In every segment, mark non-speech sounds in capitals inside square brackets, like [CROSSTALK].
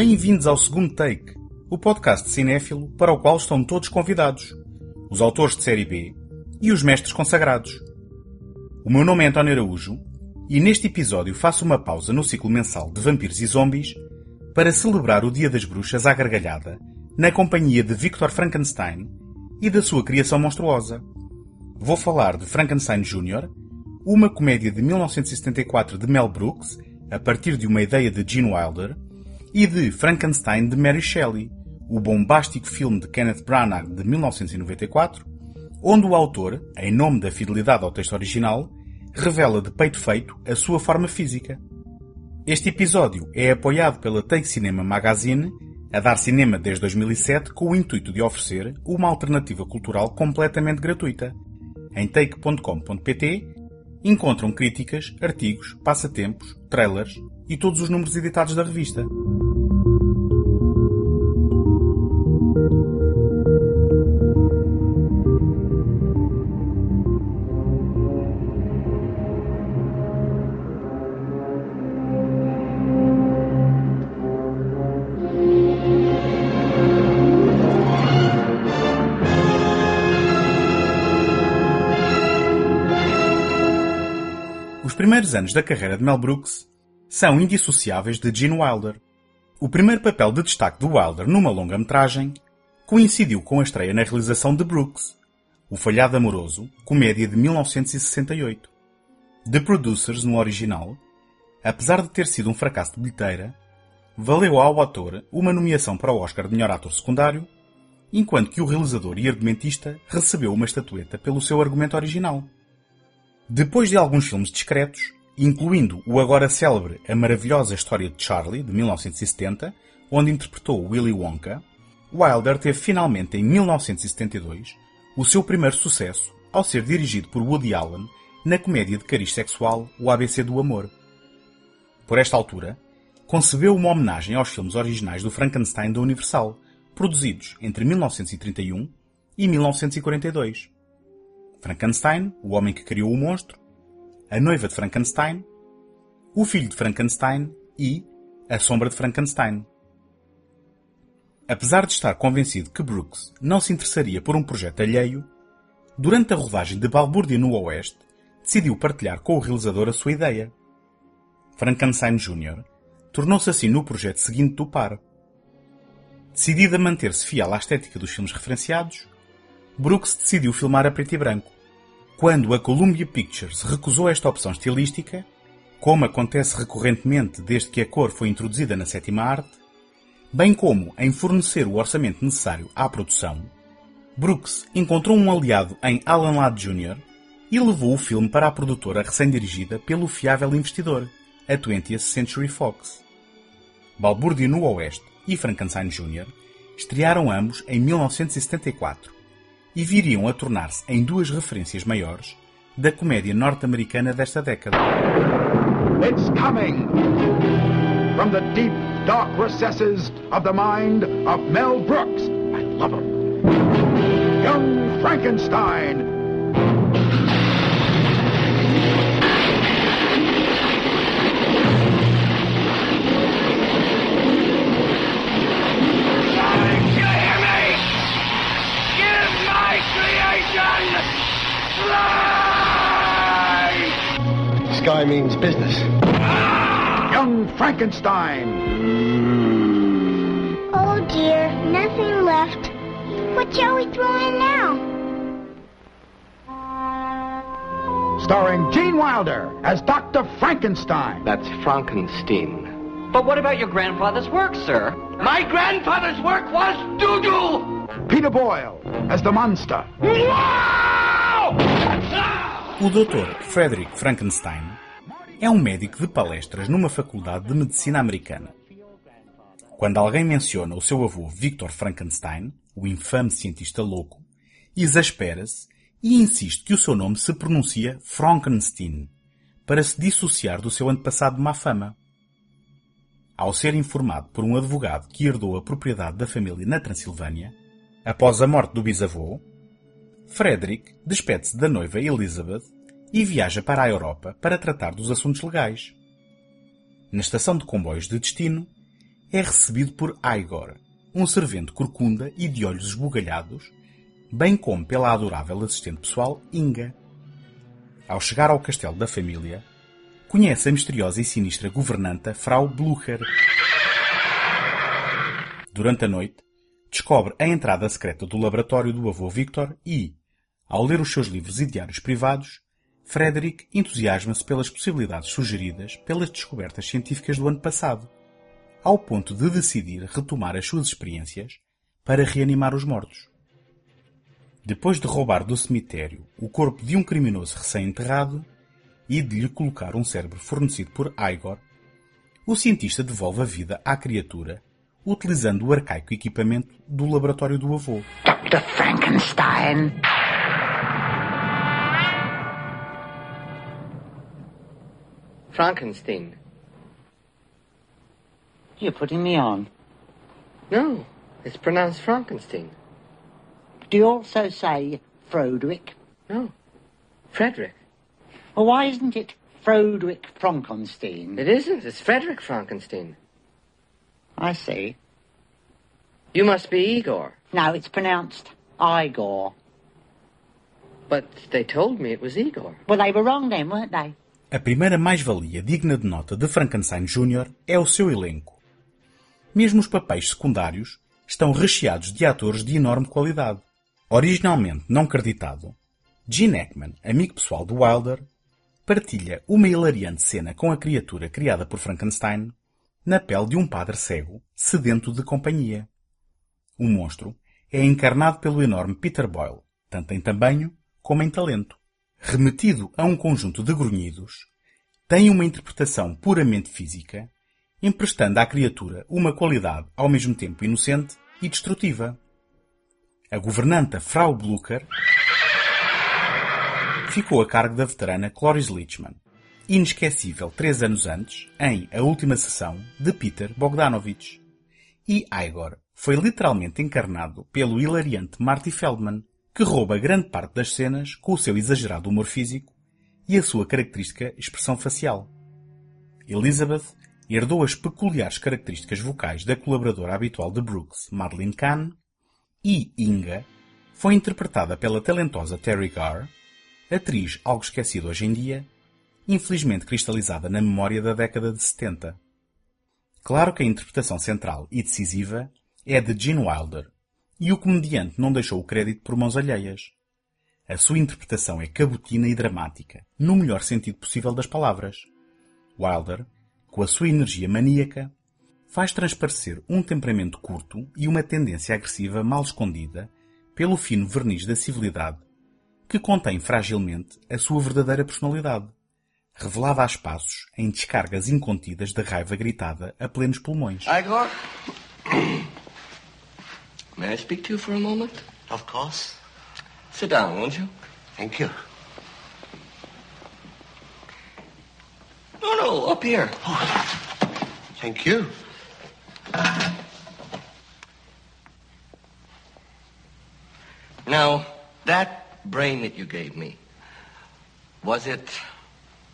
Bem-vindos ao segundo take, o podcast cinéfilo para o qual estão todos convidados, os autores de série B e os mestres consagrados. O meu nome é António Araújo e neste episódio faço uma pausa no ciclo mensal de vampiros e zombies para celebrar o Dia das Bruxas à gargalhada na companhia de Victor Frankenstein e da sua criação monstruosa. Vou falar de Frankenstein Jr., uma comédia de 1974 de Mel Brooks, a partir de uma ideia de Gene Wilder, e de Frankenstein de Mary Shelley, o bombástico filme de Kenneth Branagh de 1994, onde o autor, em nome da fidelidade ao texto original, revela de peito feito a sua forma física. Este episódio é apoiado pela Take Cinema Magazine, a dar cinema desde 2007 com o intuito de oferecer uma alternativa cultural completamente gratuita. Em take.com.pt encontram críticas, artigos, passatempos, trailers e todos os números editados da revista. Primeiros anos da carreira de Mel Brooks são indissociáveis de Gene Wilder. O primeiro papel de destaque de Wilder numa longa-metragem coincidiu com a estreia na realização de Brooks, O Falhado Amoroso, comédia de 1968. The Producers, no original, apesar de ter sido um fracasso de bilheteira, valeu ao ator uma nomeação para o Oscar de melhor ator secundário, enquanto que o realizador e argumentista recebeu uma estatueta pelo seu argumento original. Depois de alguns filmes discretos, incluindo o agora célebre A Maravilhosa História de Charlie, de 1970, onde interpretou Willy Wonka, Wilder teve finalmente em 1972 o seu primeiro sucesso ao ser dirigido por Woody Allen na comédia de cariz sexual O ABC do Amor. Por esta altura, concebeu uma homenagem aos filmes originais do Frankenstein da Universal, produzidos entre 1931 e 1942. Frankenstein, o homem que criou o monstro, a noiva de Frankenstein, o filho de Frankenstein e a sombra de Frankenstein. Apesar de estar convencido que Brooks não se interessaria por um projeto alheio, durante a rodagem de Balbúrdia no Oeste, decidiu partilhar com o realizador a sua ideia. Frankenstein Jr. tornou-se assim no projeto seguinte do par. Decidido a manter-se fiel à estética dos filmes referenciados, Brooks decidiu filmar a preto e branco. Quando a Columbia Pictures recusou esta opção estilística, como acontece recorrentemente desde que a cor foi introduzida na sétima arte, bem como em fornecer o orçamento necessário à produção, Brooks encontrou um aliado em Alan Ladd Jr. e levou o filme para a produtora recém-dirigida pelo fiável investidor, a 20th Century Fox. Balbúrdia no Oeste e Frankenstein Jr. estrearam ambos em 1974 e viriam a tornar-se em duas referências maiores da comédia norte-americana desta década. It's coming from the deep, dark recesses of the mind of Mel Brooks. I love him. Young Frankenstein. Life! Sky means business. Young Frankenstein. Oh dear, nothing left. What shall we throw in now? Starring Gene Wilder as Dr. Frankenstein. That's Frankenstein. But what about your grandfather's work, sir? My grandfather's work was doo-doo! Peter Boyle as the monster. O Dr. Frederick Frankenstein é um médico de palestras numa faculdade de medicina americana. Quando alguém menciona o seu avô Victor Frankenstein, o infame cientista louco, exaspera-se e insiste que o seu nome se pronuncia Frankenstein, para se dissociar do seu antepassado de má fama. Ao ser informado por um advogado que herdou a propriedade da família na Transilvânia, após a morte do bisavô, Frederick despede-se da noiva Elizabeth e viaja para a Europa para tratar dos assuntos legais. Na estação de comboios de destino, é recebido por Igor, um servente corcunda e de olhos esbugalhados, bem como pela adorável assistente pessoal Inga. Ao chegar ao castelo da família, conhece a misteriosa e sinistra governanta Frau Blucher. Durante a noite, descobre a entrada secreta do laboratório do avô Victor e, ao ler os seus livros e diários privados, Frederick entusiasma-se pelas possibilidades sugeridas pelas descobertas científicas do ano passado, ao ponto de decidir retomar as suas experiências para reanimar os mortos. Depois de roubar do cemitério o corpo de um criminoso recém-enterrado e de lhe colocar um cérebro fornecido por Igor, o cientista devolve a vida à criatura utilizando o arcaico equipamento do laboratório do avô. Dr. Frankenstein. Frankenstein. You're putting me on. No, it's pronounced Frankenstein. Do you also say Froderick? No, Frederick. Well, why isn't it Froderick Frankenstein? It isn't. It's Frederick Frankenstein. I see. You must be Igor. No, it's pronounced Igor. But they told me it was Igor. Well, they were wrong then, weren't they? A primeira mais-valia digna de nota de Frankenstein Jr. é o seu elenco. Mesmo os papéis secundários estão recheados de atores de enorme qualidade. Originalmente não creditado, Gene Hackman, amigo pessoal de Wilder, partilha uma hilariante cena com a criatura criada por Frankenstein na pele de um padre cego, sedento de companhia. O monstro é encarnado pelo enorme Peter Boyle, tanto em tamanho como em talento. Remetido a um conjunto de grunhidos, tem uma interpretação puramente física, emprestando à criatura uma qualidade ao mesmo tempo inocente e destrutiva. A governanta Frau Blucher ficou a cargo da veterana Cloris Leachman, inesquecível três anos antes, em A Última Sessão, de Peter Bogdanovich. E Igor foi literalmente encarnado pelo hilariante Marty Feldman, que rouba grande parte das cenas com o seu exagerado humor físico e a sua característica expressão facial. Elizabeth herdou as peculiares características vocais da colaboradora habitual de Brooks, Madeleine Kahn, e Inga foi interpretada pela talentosa Terry Garr, atriz algo esquecida hoje em dia, infelizmente cristalizada na memória da década de 70. Claro que a interpretação central e decisiva é de Gene Wilder, e o comediante não deixou o crédito por mãos alheias. A sua interpretação é cabotina e dramática, no melhor sentido possível das palavras. Wilder, com a sua energia maníaca, faz transparecer um temperamento curto e uma tendência agressiva mal escondida pelo fino verniz da civilidade, que contém fragilmente a sua verdadeira personalidade, revelada a espaços em descargas incontidas de raiva gritada a plenos pulmões. Igor? May I speak to you for a moment? Of course. Sit down, won't you? Thank you. No, no, up here. Thank you. Now, that brain that you gave me, was it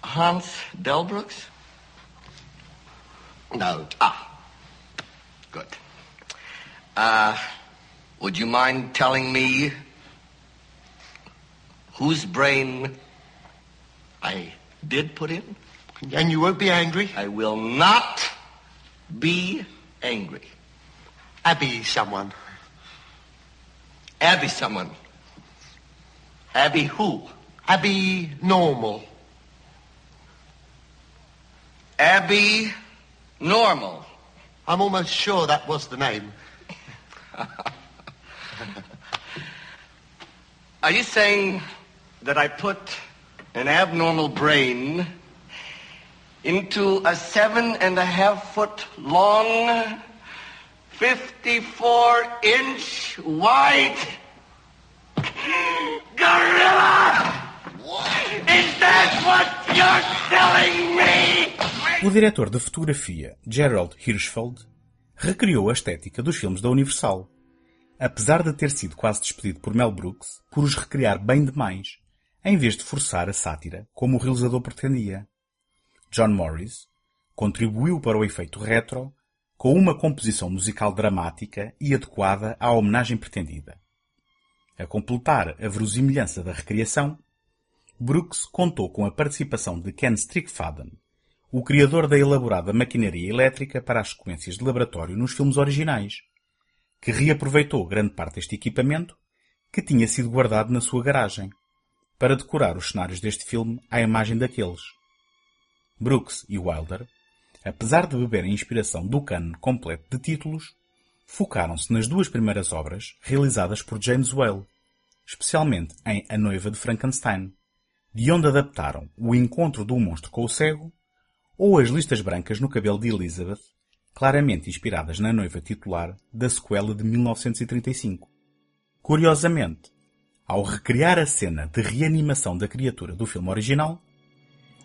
Hans Delbrooks? No. Ah, good. Uh, would you mind telling me whose brain I did put in? And you won't be angry? I will not be angry. Abby someone. Abby someone. Abby who? Abby normal. Abby Normal. I'm almost sure that was the name. [LAUGHS] Are you saying that I put an abnormal brain into a seven and a half foot long, 54 inch wide gorilla? Is that what you're telling me? O diretor de fotografia, Gerald Hirschfeld, recriou a estética dos filmes da Universal, apesar de ter sido quase despedido por Mel Brooks por os recriar bem demais, em vez de forçar a sátira como o realizador pretendia. John Morris contribuiu para o efeito retro com uma composição musical dramática e adequada à homenagem pretendida. A completar a verosimilhança da recriação, Brooks contou com a participação de Ken Strickfaden, o criador da elaborada maquinaria elétrica para as sequências de laboratório nos filmes originais, que reaproveitou grande parte deste equipamento que tinha sido guardado na sua garagem, para decorar os cenários deste filme à imagem daqueles. Brooks e Wilder, apesar de beberem inspiração do cano completo de títulos, focaram-se nas duas primeiras obras realizadas por James Whale, especialmente em A Noiva de Frankenstein, de onde adaptaram O Encontro do Monstro com o Cego ou As Listas Brancas no Cabelo de Elizabeth, claramente inspiradas na noiva titular da sequela de 1935. Curiosamente, ao recriar a cena de reanimação da criatura do filme original,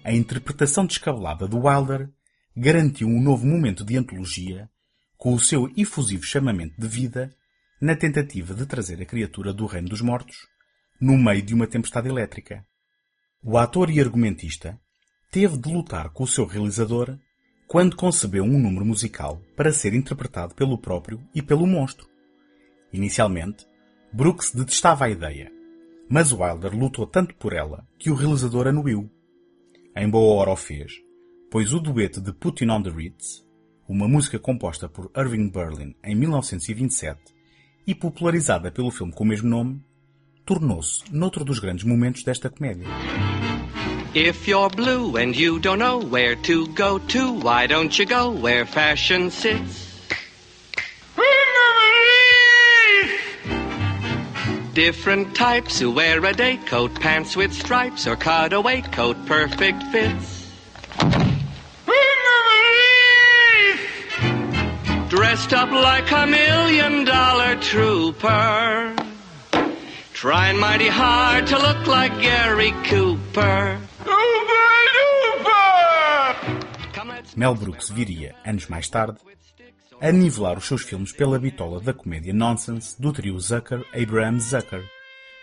a interpretação descabelada do Wilder garantiu um novo momento de antologia com o seu efusivo chamamento de vida na tentativa de trazer a criatura do reino dos mortos no meio de uma tempestade elétrica. O ator e argumentista teve de lutar com o seu realizador quando concebeu um número musical para ser interpretado pelo próprio e pelo monstro. Inicialmente, Brooks detestava a ideia, mas Wilder lutou tanto por ela que o realizador anuiu. Em boa hora o fez, pois o dueto de Putting on the Ritz, uma música composta por Irving Berlin em 1927 e popularizada pelo filme com o mesmo nome, tornou-se noutro dos grandes momentos desta comédia. If you're blue and you don't know where to go to, why don't you go where fashion sits? Different types who wear a day coat, pants with stripes, or cutaway coat, perfect fits. Dressed up like a million dollar trooper. Trying mighty hard to look like Gary Cooper. Mel Brooks viria, anos mais tarde, a nivelar os seus filmes pela bitola da comédia nonsense do trio Zucker-Abraham-Zucker,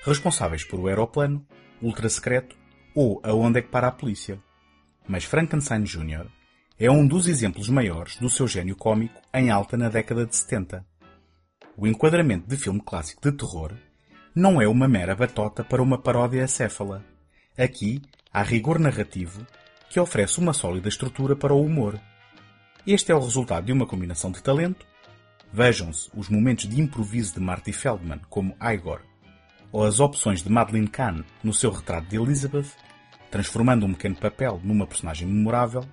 responsáveis por O Aeroplano, Ultra Secreto ou Aonde é que para a Polícia. Mas Frankenstein Jr. é um dos exemplos maiores do seu gênio cômico em alta na década de 70. O enquadramento de filme clássico de terror não é uma mera batota para uma paródia acéfala. Aqui há rigor narrativo que oferece uma sólida estrutura para o humor. Este é o resultado de uma combinação de talento. Vejam-se os momentos de improviso de Marty Feldman como Igor, ou as opções de Madeleine Kahn no seu retrato de Elizabeth, transformando um pequeno papel numa personagem memorável,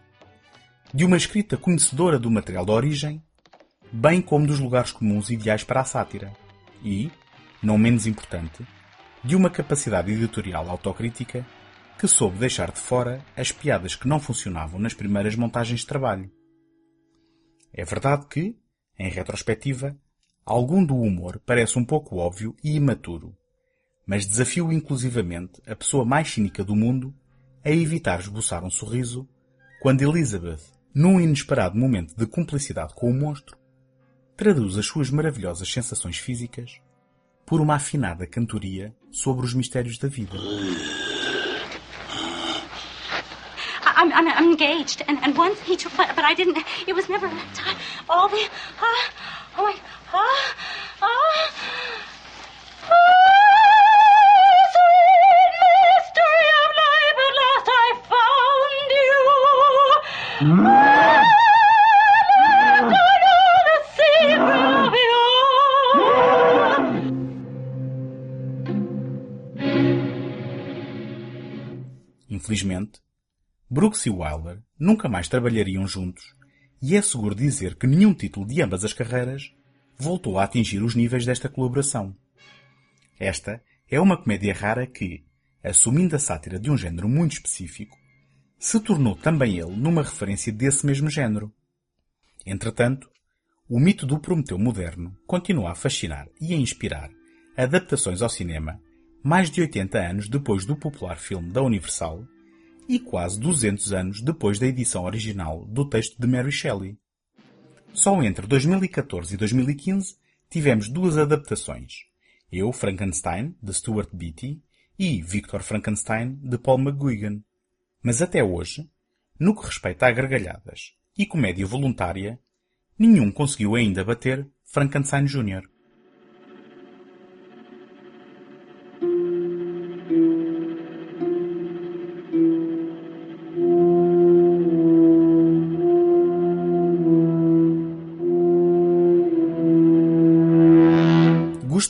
de uma escrita conhecedora do material da origem, bem como dos lugares comuns ideais para a sátira, e, não menos importante, de uma capacidade editorial autocrítica que soube deixar de fora as piadas que não funcionavam nas primeiras montagens de trabalho. É verdade que, em retrospectiva, algum do humor parece um pouco óbvio e imaturo, mas desafio inclusivamente a pessoa mais cínica do mundo a evitar esboçar um sorriso quando Elizabeth, num inesperado momento de cumplicidade com o monstro, traduz as suas maravilhosas sensações físicas por uma afinada cantoria sobre os mistérios da vida. I'm, I'm, I'm engaged, and, and once he took, but, but I didn't. It was never time. All the, uh, oh my, ah, ah. Sweet mystery of life, at last I found you. At last I know the secret of you. Infelizmente, Brooks e Wilder nunca mais trabalhariam juntos, e é seguro dizer que nenhum título de ambas as carreiras voltou a atingir os níveis desta colaboração. Esta é uma comédia rara que, assumindo a sátira de um género muito específico, se tornou também ele numa referência desse mesmo género. Entretanto, o mito do Prometeu moderno continua a fascinar e a inspirar adaptações ao cinema mais de 80 anos depois do popular filme da Universal e quase 200 anos depois da edição original do texto de Mary Shelley. Só entre 2014 e 2015 tivemos duas adaptações. Eu, Frankenstein, de Stuart Beattie, e Victor Frankenstein, de Paul McGuigan. Mas até hoje, no que respeita a gargalhadas e comédia voluntária, nenhum conseguiu ainda bater Frankenstein Jr.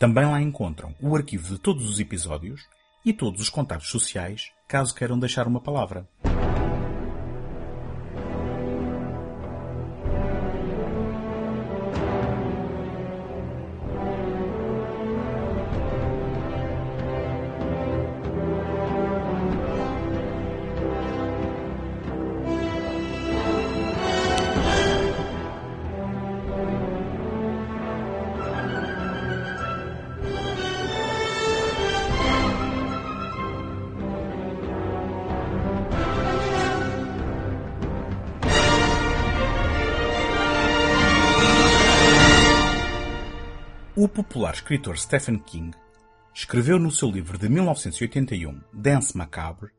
Também lá encontram o arquivo de todos os episódios e todos os contatos sociais, caso queiram deixar uma palavra. O popular escritor Stephen King escreveu no seu livro de 1981, Dance Macabre,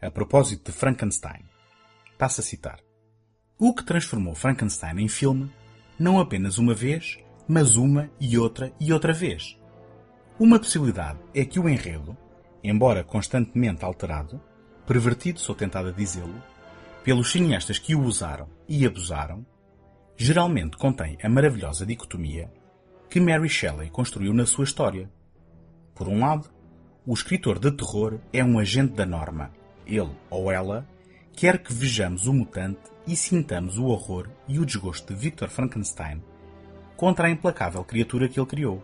a propósito de Frankenstein. Passo a citar. O que transformou Frankenstein em filme, não apenas uma vez, mas uma e outra e outra vez. Uma possibilidade é que o enredo, embora constantemente alterado, pervertido, sou tentado a dizê-lo, pelos cineastas que o usaram e abusaram, geralmente contém a maravilhosa dicotomia que Mary Shelley construiu na sua história. Por um lado, o escritor de terror é um agente da norma. Ele ou ela quer que vejamos o mutante e sintamos o horror e o desgosto de Victor Frankenstein contra a implacável criatura que ele criou.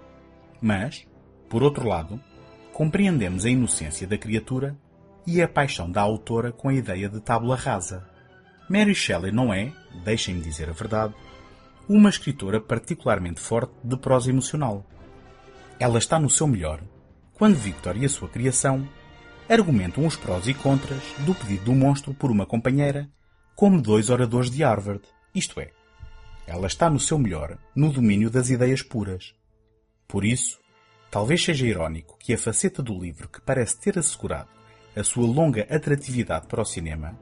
Mas, por outro lado, compreendemos a inocência da criatura e a paixão da autora com a ideia de tábula rasa. Mary Shelley não é, deixem-me dizer a verdade, uma escritora particularmente forte de prosa emocional. Ela está no seu melhor quando Victor e a sua criação argumentam os prós e contras do pedido do monstro por uma companheira como dois oradores de Harvard, isto é, ela está no seu melhor no domínio das ideias puras. Por isso, talvez seja irónico que a faceta do livro que parece ter assegurado a sua longa atratividade para o cinema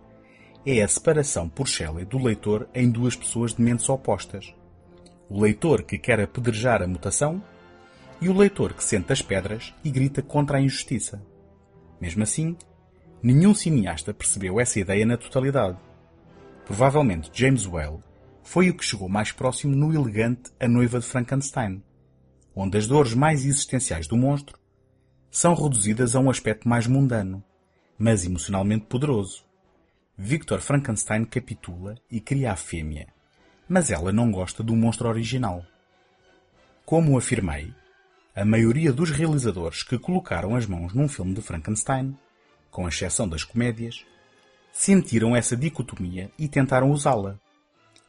é a separação por Shelley do leitor em duas pessoas de mentes opostas. O leitor que quer apedrejar a mutação e o leitor que sente as pedras e grita contra a injustiça. Mesmo assim, nenhum cineasta percebeu essa ideia na totalidade. Provavelmente James Whale foi o que chegou mais próximo no elegante A Noiva de Frankenstein, onde as dores mais existenciais do monstro são reduzidas a um aspecto mais mundano, mas emocionalmente poderoso. Victor Frankenstein capitula e cria a fêmea, mas ela não gosta do monstro original. Como afirmei, a maioria dos realizadores que colocaram as mãos num filme de Frankenstein, com exceção das comédias, sentiram essa dicotomia e tentaram usá-la.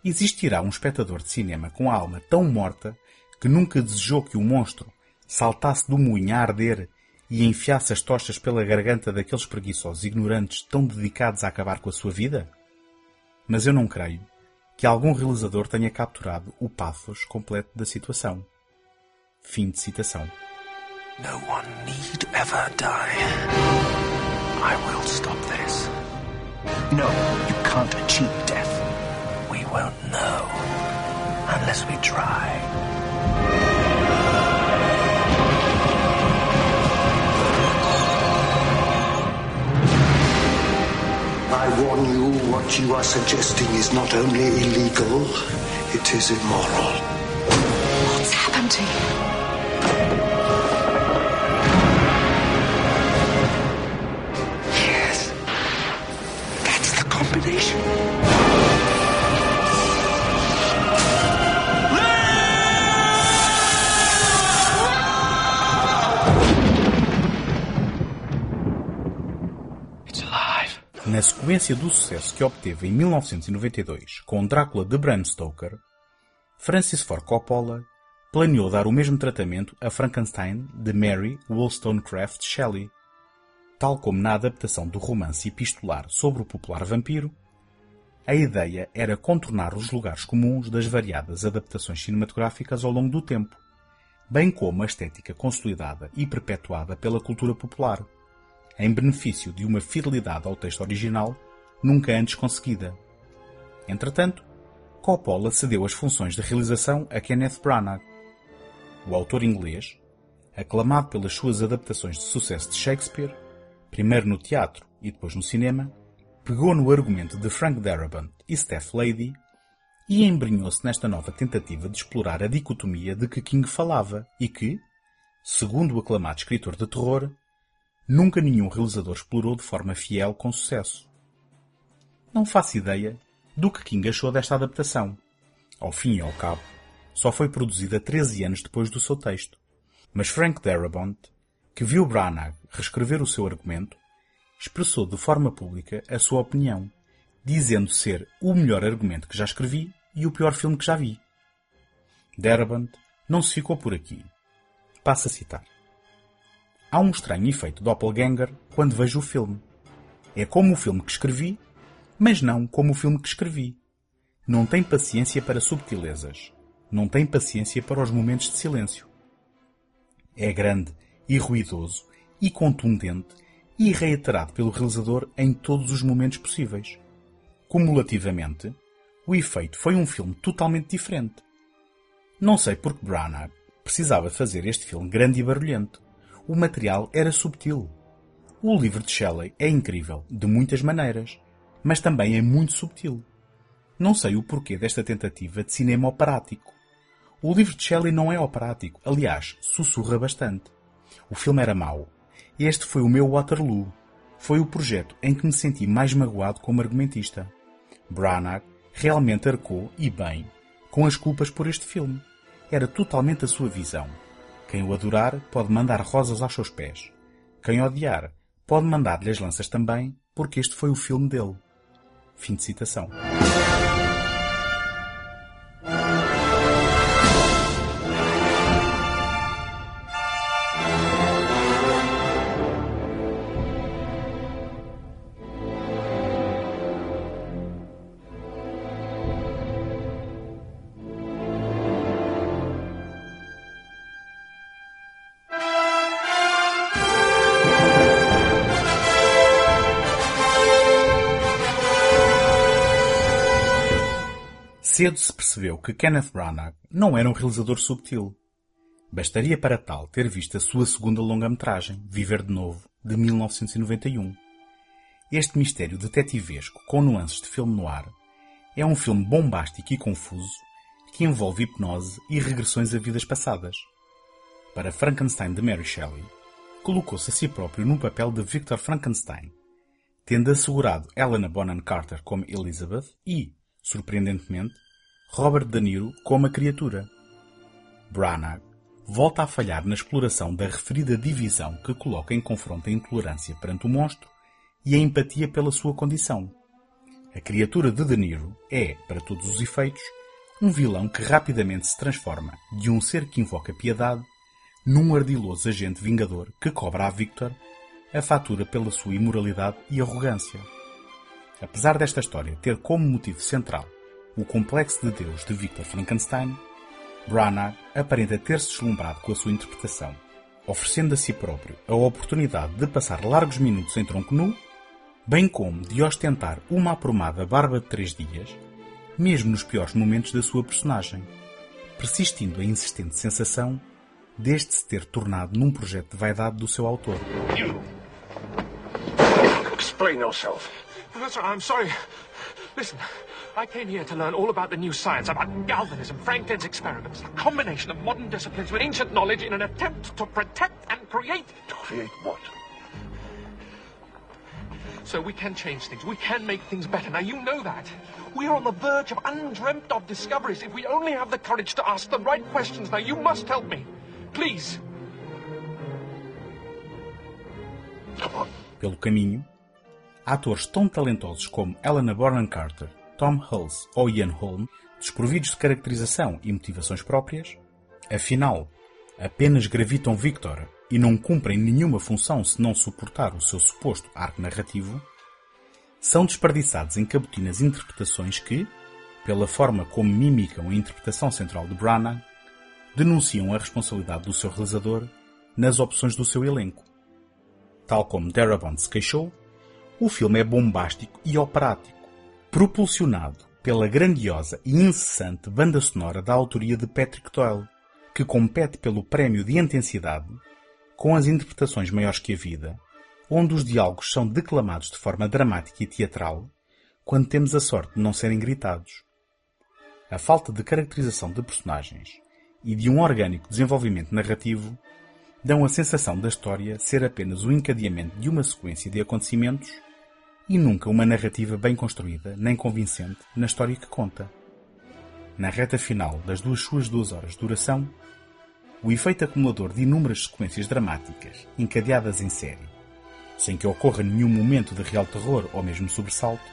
Existirá um espectador de cinema com a alma tão morta que nunca desejou que o monstro saltasse do moinho a arder e enfiasse as tochas pela garganta daqueles preguiçosos ignorantes tão dedicados a acabar com a sua vida? Mas eu não creio que algum realizador tenha capturado o pathos completo da situação. Fim de citação. No one need ever die. I will stop this. No, you can't achieve death. We won't know unless we try. I warn you, what you are suggesting is not only illegal, it is immoral. What's happened to you? Sequência do sucesso que obteve em 1992 com Drácula de Bram Stoker, Francis Ford Coppola planeou dar o mesmo tratamento a Frankenstein de Mary Wollstonecraft Shelley. Tal como na adaptação do romance epistolar sobre o popular vampiro, a ideia era contornar os lugares comuns das variadas adaptações cinematográficas ao longo do tempo, bem como a estética consolidada e perpetuada pela cultura popular, em benefício de uma fidelidade ao texto original nunca antes conseguida. Entretanto, Coppola cedeu as funções de realização a Kenneth Branagh. O autor inglês, aclamado pelas suas adaptações de sucesso de Shakespeare, primeiro no teatro e depois no cinema, pegou no argumento de Frank Darabont e Steph Lady e embrenhou-se nesta nova tentativa de explorar a dicotomia de que King falava e que, segundo o aclamado escritor de terror, nunca nenhum realizador explorou de forma fiel com sucesso. Não faço ideia do que King achou desta adaptação. Ao fim e ao cabo, só foi produzida 13 anos depois do seu texto. Mas Frank Darabont, que viu Branagh reescrever o seu argumento, expressou de forma pública a sua opinião, dizendo ser o melhor argumento que já escrevi e o pior filme que já vi. Darabont não se ficou por aqui. Passa a citar. Há um estranho efeito doppelganger quando vejo o filme. É como o filme que escrevi, mas não como o filme que escrevi. Não tem paciência para subtilezas. Não tem paciência para os momentos de silêncio. É grande e ruidoso e contundente e reiterado pelo realizador em todos os momentos possíveis. Cumulativamente, o efeito foi um filme totalmente diferente. Não sei porque Branagh precisava fazer este filme grande e barulhento. O material era subtil. O livro de Shelley é incrível, de muitas maneiras, mas também é muito subtil. Não sei o porquê desta tentativa de cinema operático. O livro de Shelley não é operático, aliás, sussurra bastante. O filme era mau. Este foi o meu Waterloo. Foi o projeto em que me senti mais magoado como argumentista. Branagh realmente arcou, e bem, com as culpas por este filme. Era totalmente a sua visão. Quem o adorar pode mandar rosas aos seus pés. Quem odiar pode mandar-lhe as lanças também, porque este foi o filme dele. Fim de citação. Cedo se percebeu que Kenneth Branagh não era um realizador subtil. Bastaria para tal ter visto a sua segunda longa-metragem, Viver de Novo, de 1991. Este mistério detetivesco com nuances de filme noir é um filme bombástico e confuso que envolve hipnose e regressões a vidas passadas. Para Frankenstein de Mary Shelley, colocou-se a si próprio no papel de Victor Frankenstein, tendo assegurado Helena Bonham Carter como Elizabeth e, surpreendentemente, Robert De Niro como a criatura. Branagh volta a falhar na exploração da referida divisão que coloca em confronto a intolerância perante o monstro e a empatia pela sua condição. A criatura de De Niro é, para todos os efeitos, um vilão que rapidamente se transforma de um ser que invoca piedade num ardiloso agente vingador que cobra a Victor a fatura pela sua imoralidade e arrogância. Apesar desta história ter como motivo central o Complexo de Deus de Victor Frankenstein, Branagh aparenta ter-se deslumbrado com a sua interpretação, oferecendo a si próprio a oportunidade de passar largos minutos em tronco nu, bem como de ostentar uma aprumada barba de três dias, mesmo nos piores momentos da sua personagem, persistindo a insistente sensação deste se ter tornado num projeto de vaidade do seu autor. You. Explain yourself. Professor, I'm sorry. Listen, I came here to learn all about the new science, about galvanism, Franklin's experiments, a combination of modern disciplines with ancient knowledge in an attempt to protect and create. To create what? So we can change things. We can make things better. Now, you know that. We are on the verge of undreamt of discoveries if we only have the courage to ask the right questions. Now, you must help me. Please. Pelo caminho, atores tão talentosos como Helena Bonham Carter Tom Hulse ou Ian Holm, desprovidos de caracterização e motivações próprias, afinal, apenas gravitam Victor e não cumprem nenhuma função se não suportar o seu suposto arco narrativo, são desperdiçados em cabotinas interpretações que, pela forma como mimicam a interpretação central de Branagh, denunciam a responsabilidade do seu realizador nas opções do seu elenco. Tal como Darabont se queixou, o filme é bombástico e operático, propulsionado pela grandiosa e incessante banda sonora da autoria de Patrick Doyle, que compete pelo prémio de intensidade com as interpretações maiores que a vida, onde os diálogos são declamados de forma dramática e teatral, quando temos a sorte de não serem gritados. A falta de caracterização de personagens e de um orgânico desenvolvimento narrativo dão a sensação da história ser apenas o encadeamento de uma sequência de acontecimentos e nunca uma narrativa bem construída nem convincente na história que conta. Na reta final das duas suas duas horas de duração, o efeito acumulador de inúmeras sequências dramáticas encadeadas em série, sem que ocorra nenhum momento de real terror ou mesmo sobressalto,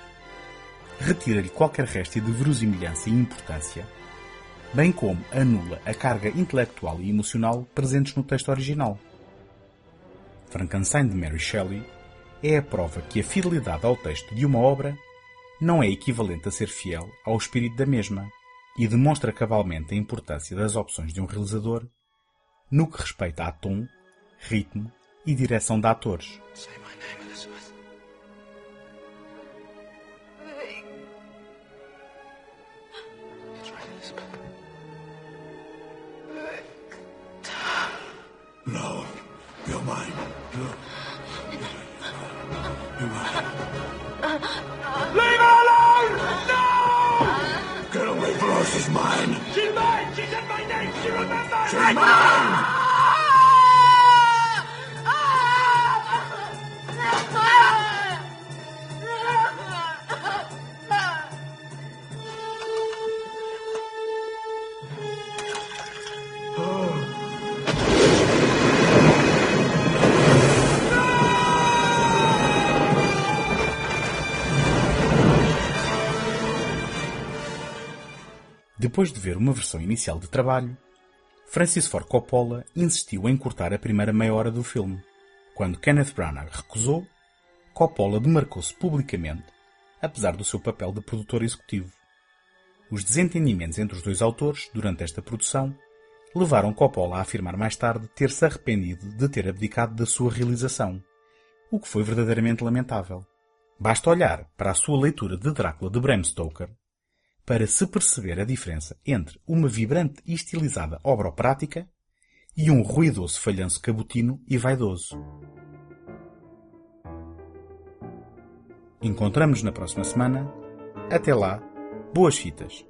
retira-lhe qualquer resto de verosimilhança e importância, bem como anula a carga intelectual e emocional presentes no texto original. Frankenstein de Mary Shelley é a prova que a fidelidade ao texto de uma obra não é equivalente a ser fiel ao espírito da mesma e demonstra cabalmente a importância das opções de um realizador no que respeita a tom, ritmo e direção de atores. No, Depois de ver uma versão inicial de trabalho, Francis Ford Coppola insistiu em cortar a primeira meia hora do filme. Quando Kenneth Branagh recusou, Coppola demarcou-se publicamente, apesar do seu papel de produtor executivo. Os desentendimentos entre os dois autores, durante esta produção, levaram Coppola a afirmar mais tarde ter-se arrependido de ter abdicado da sua realização, o que foi verdadeiramente lamentável. Basta olhar para a sua leitura de Drácula de Bram Stoker para se perceber a diferença entre uma vibrante e estilizada obra operática e um ruidoso falhanço cabotino e vaidoso. Encontramos-nos na próxima semana. Até lá, boas fitas!